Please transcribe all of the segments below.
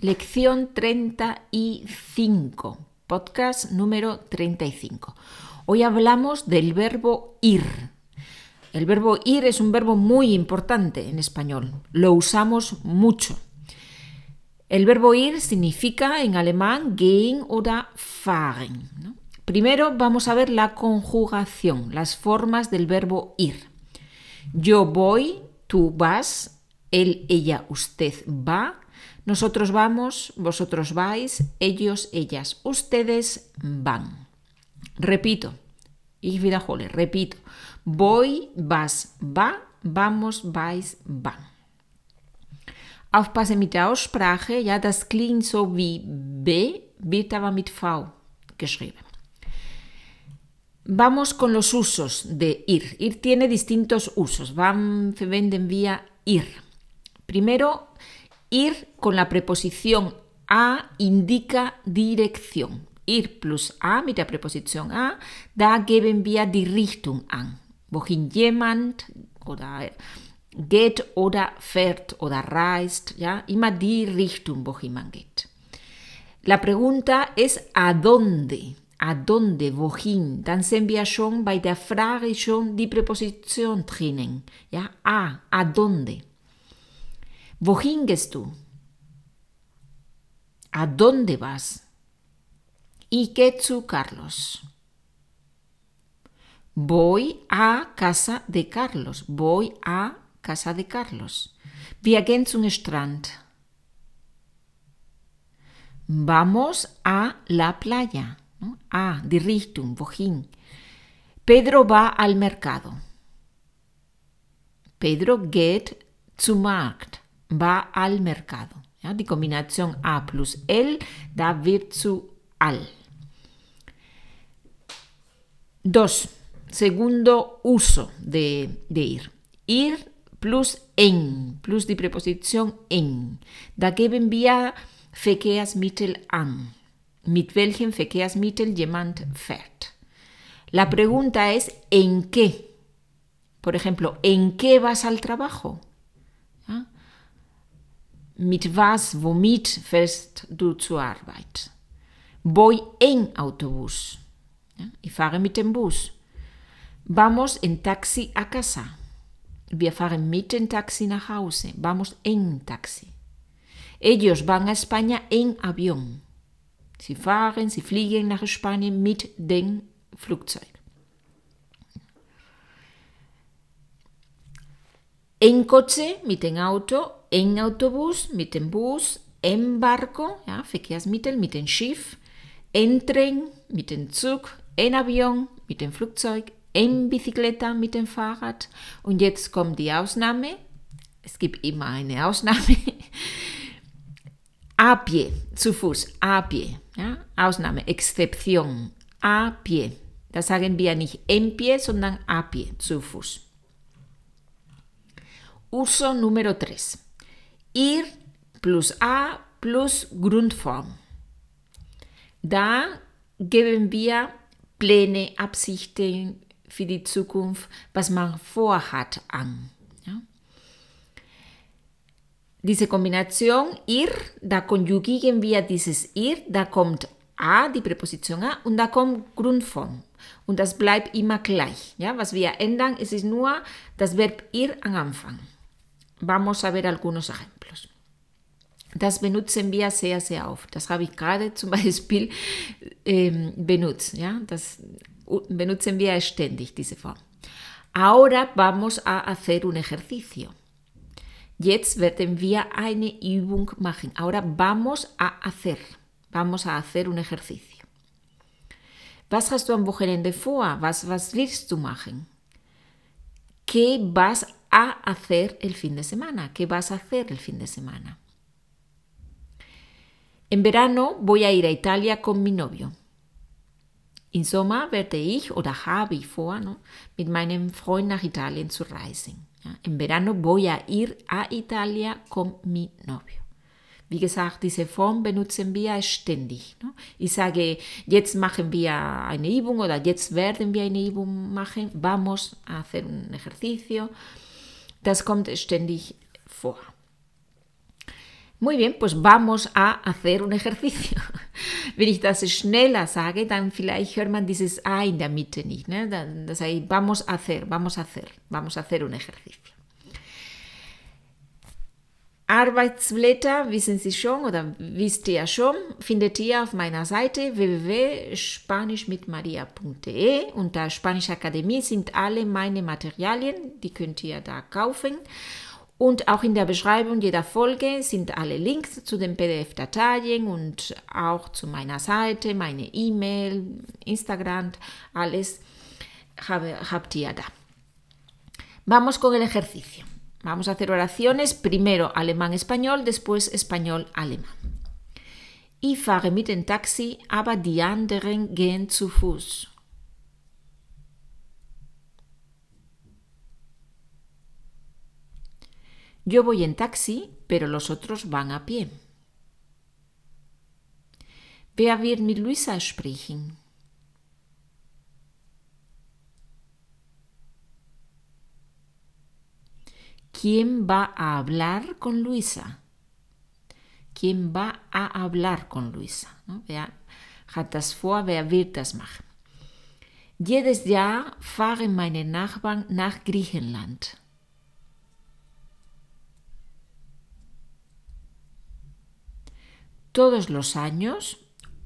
lección 35, podcast número 35. Hoy hablamos del verbo ir. El verbo ir es un verbo muy importante en español, lo usamos mucho. El verbo ir significa en alemán gehen oder fahren. Primero vamos a ver la conjugación, las formas del verbo ir. Yo voy, tú vas, él, ella, usted va, nosotros vamos, vosotros vais, ellos, ellas, ustedes van. Repito, ich wiederhole, repito. Voy, vas, va, vamos, vais, van. Aufpassen mit der Aussprache, ja, das klingt so wie B, wird aber mit V geschrieben. Vamos con los usos de ir. Ir tiene distintos usos. Van, venden vía ir. Primero, ir con la preposición a indica dirección. Ir plus a mit der Präposition a, da geben wir die Richtung an. Wohin jemand oder geht oder fährt oder reist, ja, immer die Richtung, wohin man geht. La pregunta es ¿a dónde? ¿A dónde? Wohin? Dann sehen wir schon bei der Frage schon die Präposition drinnen. Ja, a, ¿a dónde? Wohin gehst du? ¿A dónde vas? ¿Y qué zu Carlos? Voy a casa de Carlos. Voy a casa de Carlos. Wir gehen zum Strand. Vamos a la playa. A, die Richtung, wohin. Pedro va al mercado. Pedro geht zum Markt. Va al mercado. Ja, die Kombination A plus L da wird al. Dos. Segundo uso de, de ir. Ir plus en, plus die Präposition en. Da geben wir Verkehrsmittel an. Mit welchem Verkehrsmittel jemand fährt. La pregunta es ¿en qué? Por ejemplo, ¿en qué vas al trabajo? Mit was, womit fährst du zur Arbeit? Voy en Autobus. ¿Ja? Ich fahre mit dem Bus. Vamos en taxi a casa. Wir fahren mit dem Taxi nach Hause. Vamos en taxi. Ellos van a España en avión. Sie fahren, sie fliegen nach Spanien mit dem Flugzeug. En coche, mit dem Auto, en Autobus, mit dem Bus, en barco, ja, Verkehrsmittel, mit dem Schiff, en Tren, mit dem Zug, en Avion, mit dem Flugzeug, en Bicicleta, mit dem Fahrrad. Und jetzt kommt die Ausnahme. Es gibt immer eine Ausnahme. A pie, zu Fuß, a pie. Ja? Ausnahme, Exception, a pie. Da sagen wir nicht en pie, sondern a pie, zu Fuß. Uso número 3. Ir plus a plus Grundform. Da geben wir Pläne, Absichten für die Zukunft, was man vorhat, an. Ja? Diese Kombination ir, da konjugieren wir dieses ir, da kommt a, die Präposition a, und da kommt Grundform. Und das bleibt immer gleich. Ja? Was wir ändern, es ist nur das Verb ir am Anfang. Vamos a ver algunos ejemplos. Das benutzen wir sehr, sehr oft. Das habe ich gerade zum Beispiel ähm, benutzt. Ja? Das benutzen wir ständig, diese Form. Ahora vamos a hacer un ejercicio. Jetzt werden wir eine Übung machen. Ahora vamos a hacer. Vamos a hacer un ejercicio. Was hast du am Wochenende vor? Was, was willst du machen? ¿Qué vas a hacer el fin de semana? ¿Qué vas a hacer el fin de semana? En verano voy a ir a Italia con mi novio. Im Sommer werde ich oder habe ich vor, ¿no? mit meinem Freund nach Italien zu reisen. Ja? Verano voy a ir a Italia con mi novio. Wie gesagt, diese Form benutzen wir ständig. Ne? Ich sage, jetzt machen wir eine Übung oder jetzt werden wir eine Übung machen. Vamos a hacer un ejercicio. Das kommt ständig vor. Muy bien, pues vamos a hacer un ejercicio. Wenn ich das schneller sage, dann vielleicht hört man dieses A in der Mitte nicht. Das heißt, vamos a hacer, vamos a hacer, vamos a hacer un ejercicio. Arbeitsblätter, wissen Sie schon oder wisst ihr schon, findet ihr auf meiner Seite www.spanischmitmaria.de. Unter Spanisch Akademie sind alle meine Materialien, die könnt ihr da kaufen. Und auch in der Beschreibung jeder Folge sind alle Links zu den PDF-Dateien und auch zu meiner Seite, meine E-Mail, Instagram, alles habt ihr da. Vamos con el ejercicio. Vamos a hacer oraciones, primero alemán-español, después español-alemán. Ich fahre mit dem Taxi, aber die anderen gehen zu Fuß. Yo voy en taxi, pero los otros van a pie. Wer wird mit Luisa sprechen? ¿Quién va a hablar con Luisa? ¿Quién va a hablar con Luisa? Wer hat das vor? Wer wird das machen? Jedes Jahr fahren meine Nachbarn nach Griechenland. Todos los años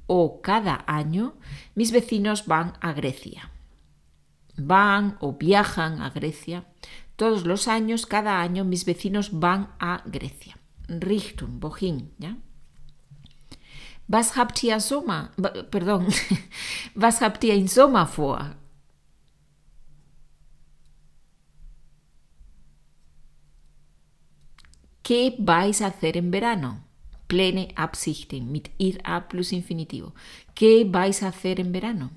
o cada año mis vecinos van a Grecia. Van o viajan a Grecia. Todos los años, cada año, mis vecinos van a Grecia. Richtung, wohin, ¿ya? Was habt ihr Sommer, perdón, was habt ihr im Sommer vor? ¿Qué vais a hacer en verano? plene Absichten mit ir a plus infinitivo. ¿Qué vais a hacer en verano?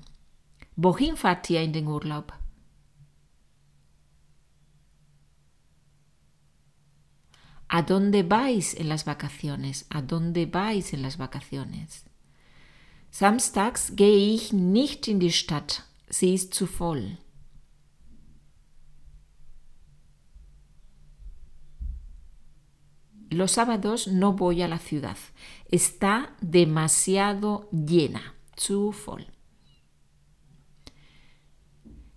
Wohin fahrt ihr in den Urlaub? ¿A dónde vais en las vacaciones? ¿A dónde vais en las vacaciones? Samstags gehe ich nicht in die Stadt, sie ist zu voll. Los sábados no voy a la ciudad. Está demasiado llena. Zu voll.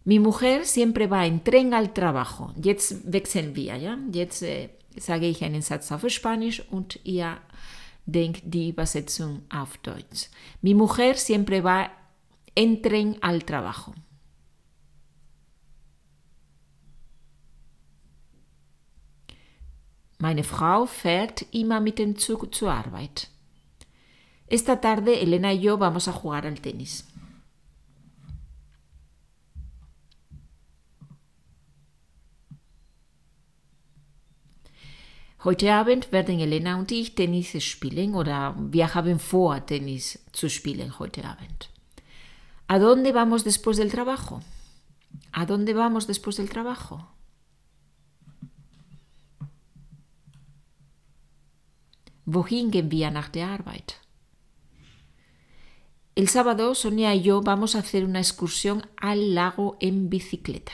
Mi mujer siempre va en tren al trabajo. Jetzt wechseln wir, ja? Äh, sage ich einen Satz auf Spanisch und ihr denkt die Übersetzung auf Deutsch. Mi mujer siempre va en tren al trabajo. Meine Frau fährt immer mit dem Zug zur Arbeit. Esta tarde Elena y yo vamos a jugar al tenis. Heute Abend werden Elena und ich Tennis spielen oder wir haben vor, Tennis zu spielen heute Abend. ¿A dónde vamos después del trabajo? ¿A dónde vamos después del trabajo? Wohin gehen wir nach der Arbeit? El sábado Sonia y yo vamos a hacer una excursión al lago en bicicleta.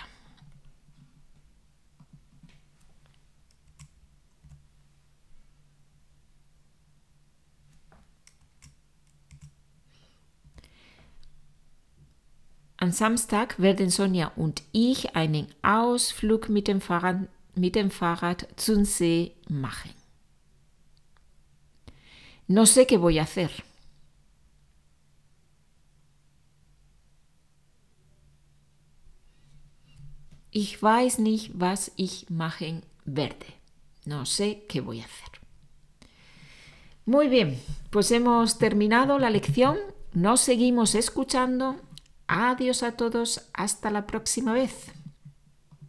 Am Samstag werden Sonja und ich einen Ausflug mit dem Fahrrad, mit dem Fahrrad zum See machen. No sé qué voy a hacer. Ich weiß nicht, was ich machen werde. No sé qué voy a hacer. Muy bien, pues hemos terminado la lección. Nos seguimos escuchando. Adiós a todos. Hasta la próxima vez.